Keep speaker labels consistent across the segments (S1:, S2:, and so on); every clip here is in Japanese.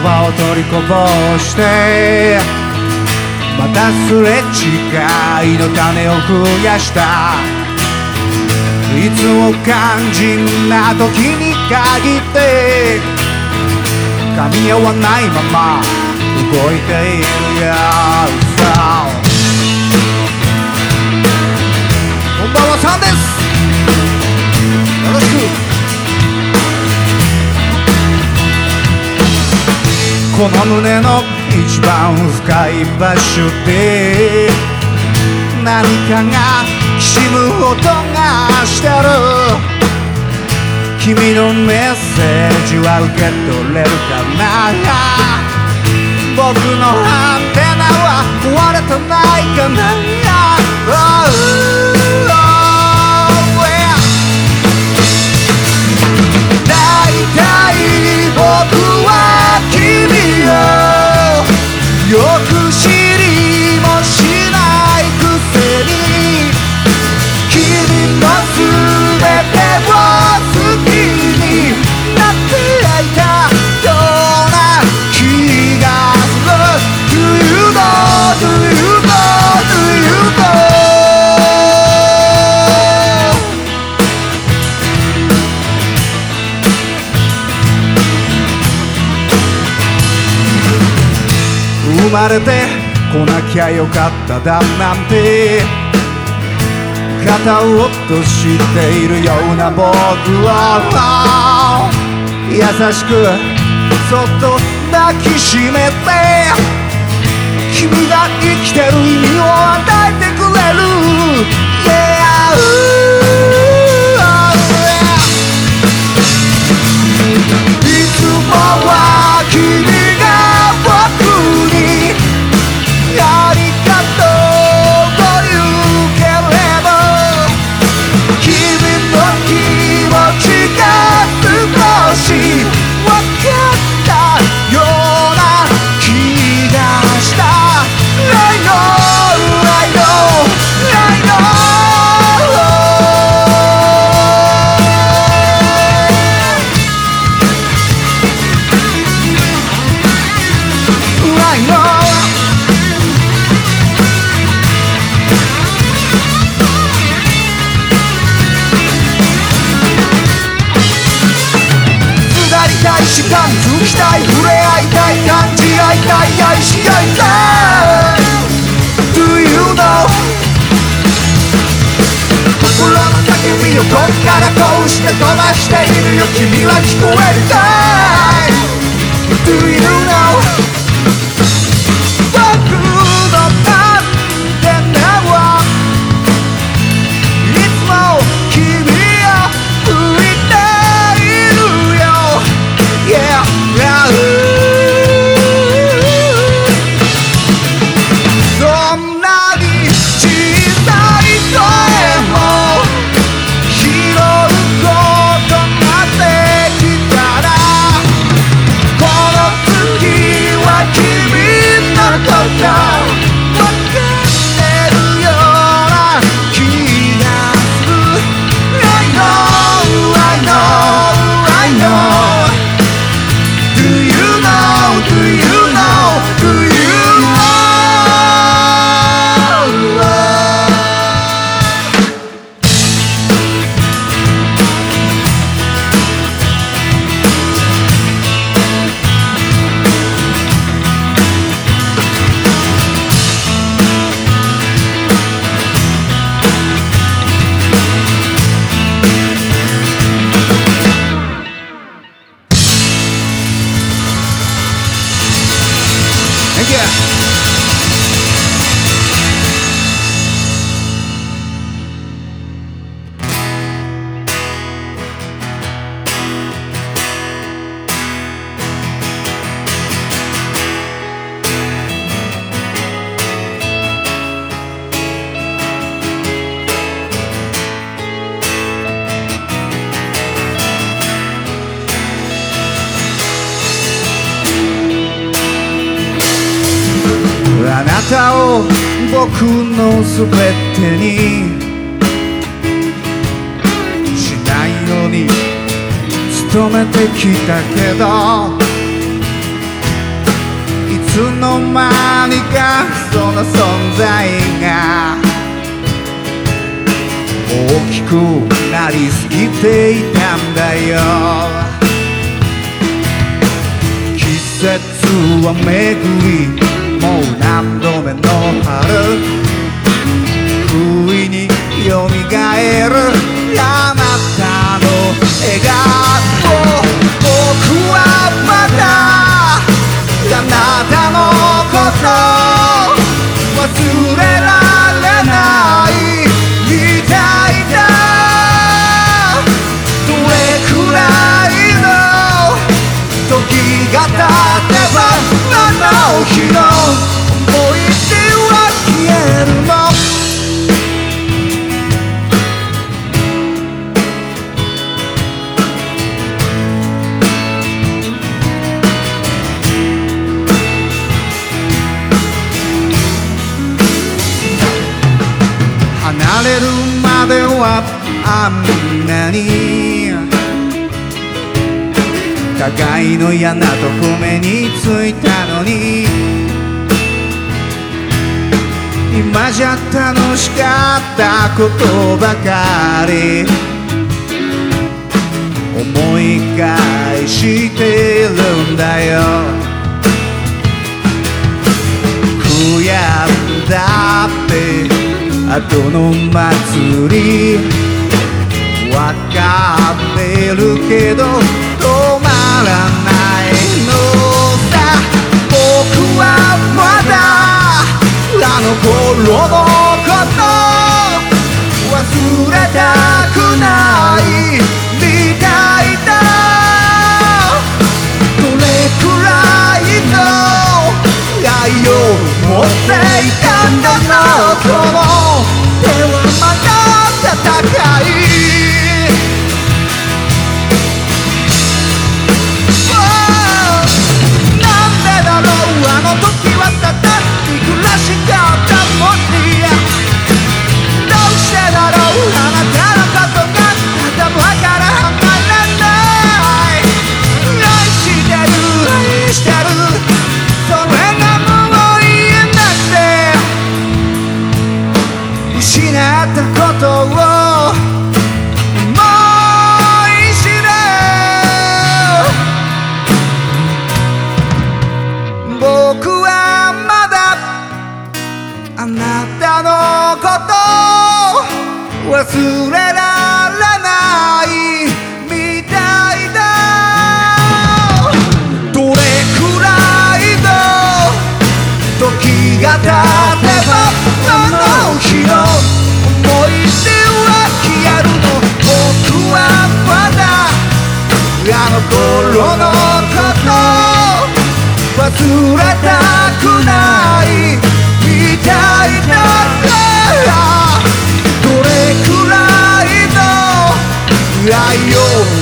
S1: 葉を取りこぼしてまたすれ違いの種を増やした。いつも肝心な時に限って噛み合わないまま動いているよさ。こんばんはさんです。この胸の一番深い場所で何かがきしむ音がしてる。君のメッセージは受け取れるかな。僕のアンテナは壊れてないかな、oh 大まれてこなきゃよかっただなんて。肩を落としているような僕を優しくそっと抱きしめて。君が生きてる意味を与えてくれる。Yeah いつもは君きたい触れ合いたい感じ合いたい愛し合いたい Do you know 心の叫びをこっからこうして飛ばしているよ君は聞こえるかい Do you know たを僕のすべてに。しないように。努めてきたけど。いつの間にか。その存在が。大きくなりすぎていたんだよ。季節は巡りう何度目の春。不意によみがえる。あなたの笑顔。ではあんなに。互いの嫌なとこ目についたのに。今じゃ楽しかったことばかり。思い返してるんだよ。悔やんだって。後の祭り。わかってるけど止まらないのさ。僕はまだあの頃のこと。忘れたくない。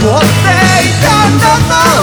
S1: 持っていたんだろう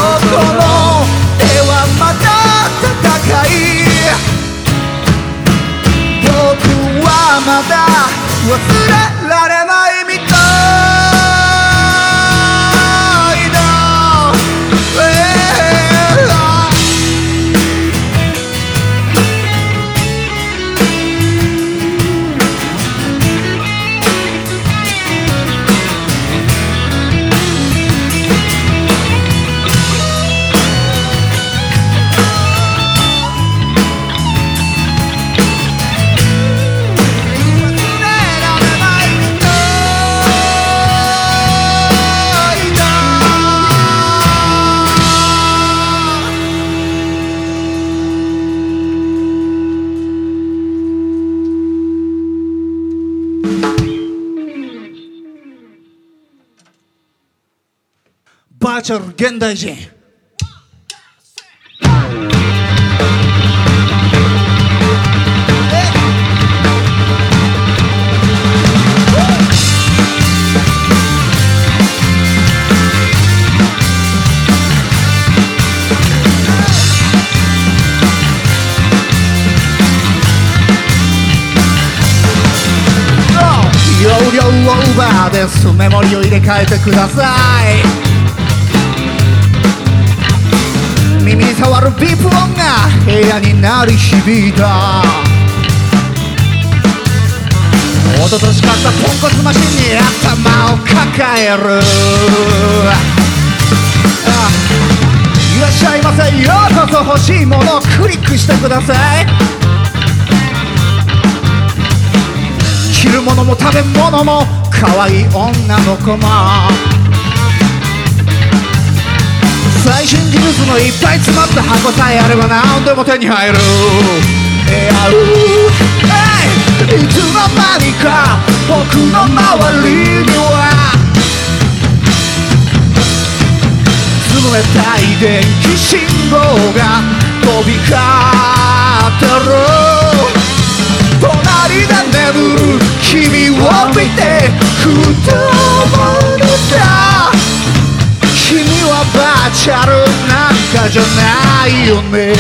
S1: バーチャル現代人容量オーバーです。メモリを入れ替えてください。耳に触るビープ音が部屋に鳴り響いた。おととし買ったポンコツマシンに頭を抱える。いらっしゃいませ。ようこそ欲しいものをクリックしてください。着るものも食べ物も可愛い女の子も。最新技術のいっぱい詰まった箱さえあれば何でも手に入る。エアルいつの間にか僕の周りには。冷たい電気信号が飛び交ってる。隣で眠る君を見てふと思うのさ。バーチャルなんかじゃないよね。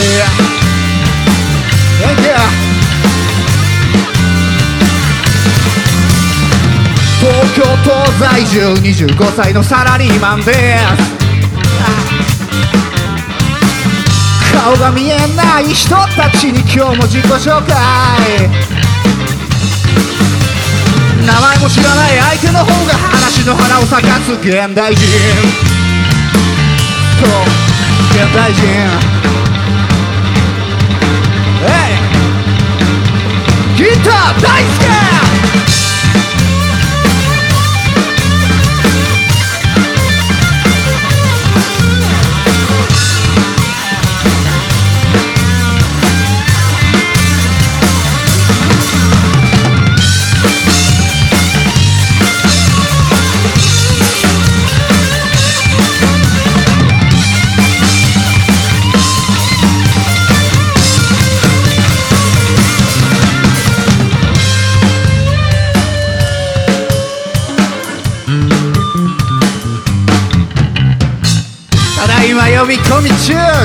S1: 東京都在住25歳のサラリーマンです。顔が見えない人たちに今日も自己紹介。名前も知らない相手の方が話の花を咲かす現代人。そう現代人え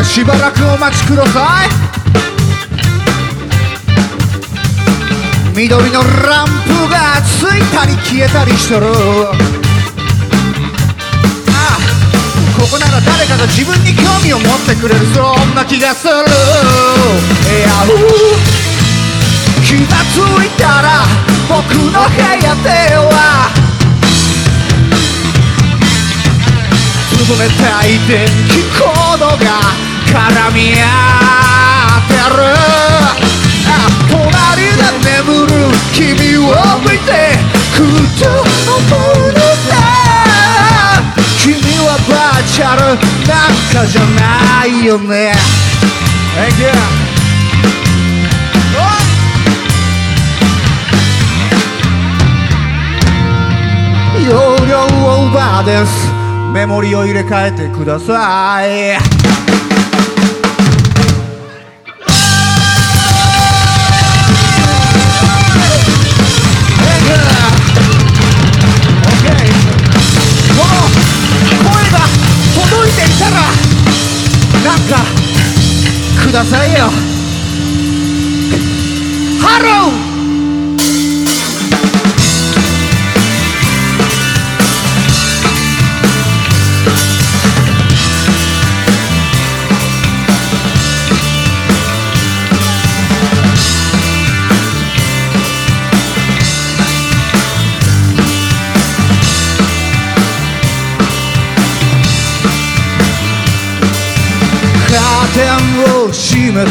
S1: しばらくお待ちください。緑のランプがついたり消えたりしてる。ああここなら誰かが自分に興味を持ってくれるそんな気がする。いや気がついたら僕の部屋では冷たい電気コードが絡み合ってる。あ隣で眠る君を見てふと思うのさ。君はバーチャルなんかじゃないよね。Thank you. 容量オーバーです。メモリを入れ替えてください。届いていたらなんかくださいよ。ハロー！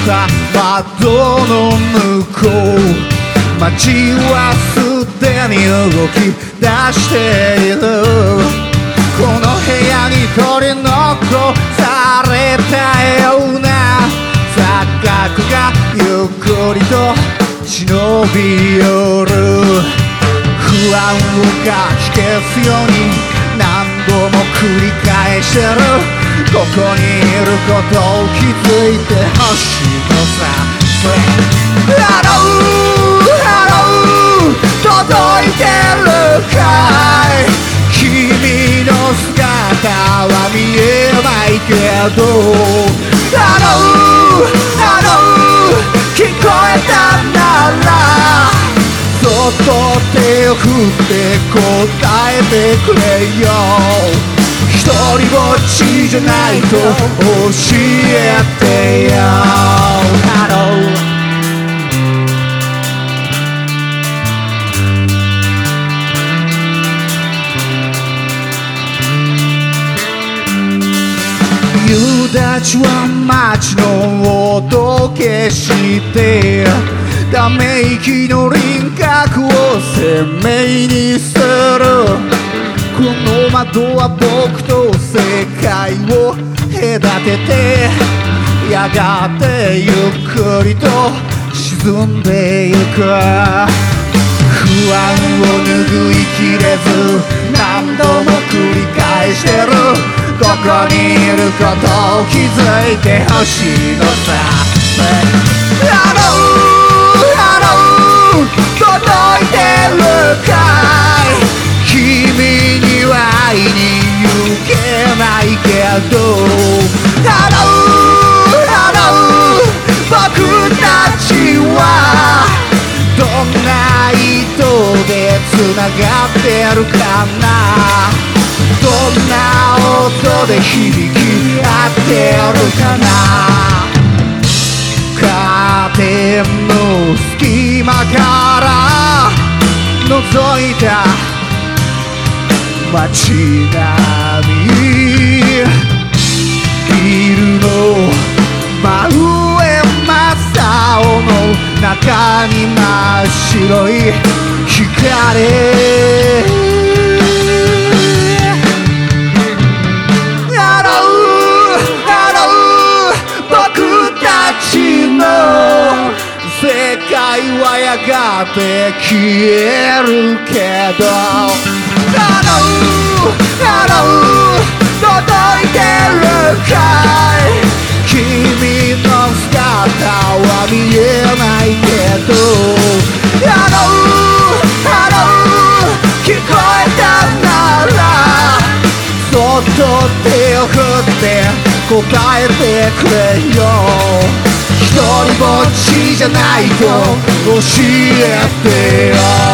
S1: た窓の向こう街はすでに動き出しているこの部屋に取り残されたような錯覚がゆっくりと忍び寄る不安をかき消すように何度も繰り返してるここにいることを気づいてほしいのさハローハロー届いてるかい君の姿は見えないけどハローハロー聞こえたならそっと手を振って答えてくれよ。りぼっちじゃないと教えてよ。ハロー夕立は街の音消してため息の輪郭を鮮明にするこの窓は僕と世界を隔ててやがてゆっくりと沈んでゆく不安を拭いきれず何度も繰り返してるここにいることを気づいてほしいのさ。ハローハロー届いてるかな。どんな音で響き合ってるかな。カーテンの隙間から覗いた街並み。ビルの真上真っ青の中に真っ白いくれよ。一人ぼっちじゃないと教えてよ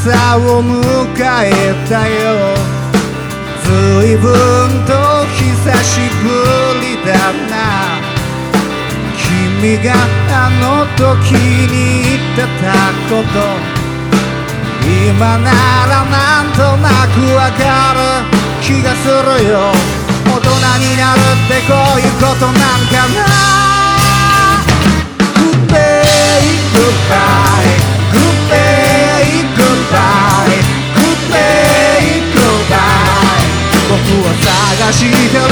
S1: 朝を迎えたよ。随分と久しぶりだな。君があの時に言ってたこと。今ならなんとなくわかる。気がするよ。大人になるってこういうことなんかな。Goodbye, 探してるよ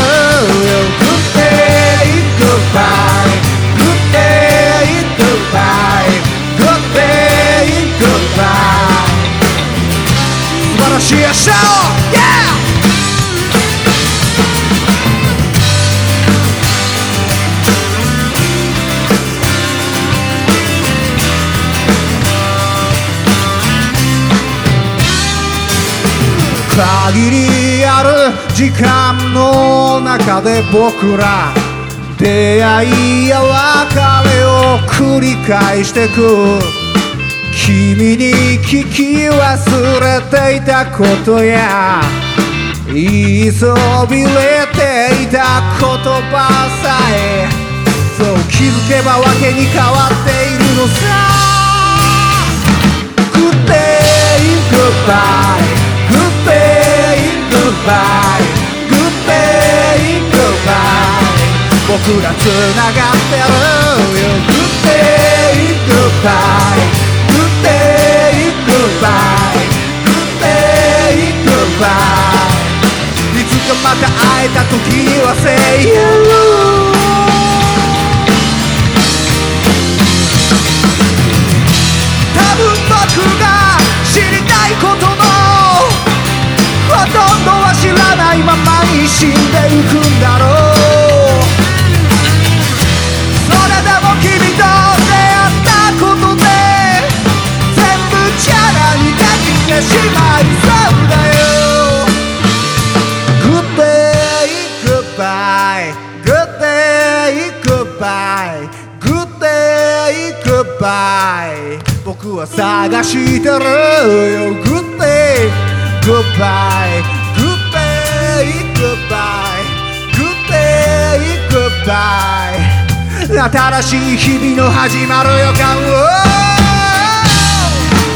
S1: Good day, goodbye Good day, goodbye Good day, goodbye 素晴らしい明日を Yeah! 限りある時間の中で僕ら出会いや別れを繰り返してく。君に聞き忘れていたことや言いそびれていた言葉さえそう気づけばわけに変わっているのさ。Good day, goodbye goodbye Good day, goodbye 僕ら繋がってるよ Good day, goodbye Good day, goodbye Good day, goodbye いつかまた会えた時には Say hello 多分僕が知りたいことのほとんどは知らないままに死んでいくんだろうそれでも君と出会ったことで全部チャラにできてしまいそうだよ Good day, goodbye Good day, goodbye Good day, goodbye. 僕は探してるよ。Good day, goodbye Good day, goodbye Good day, goodbye 新しい日々の始まる予感を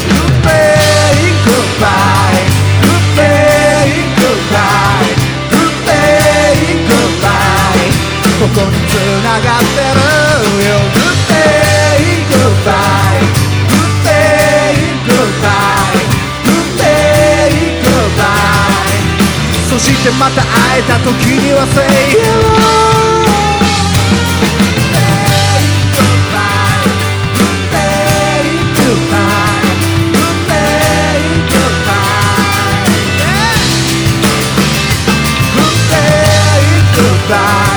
S1: Good day, goodbye Good day, goodbye Good day, goodbye ここに繋がってるしてまた会えた時には Say hello Good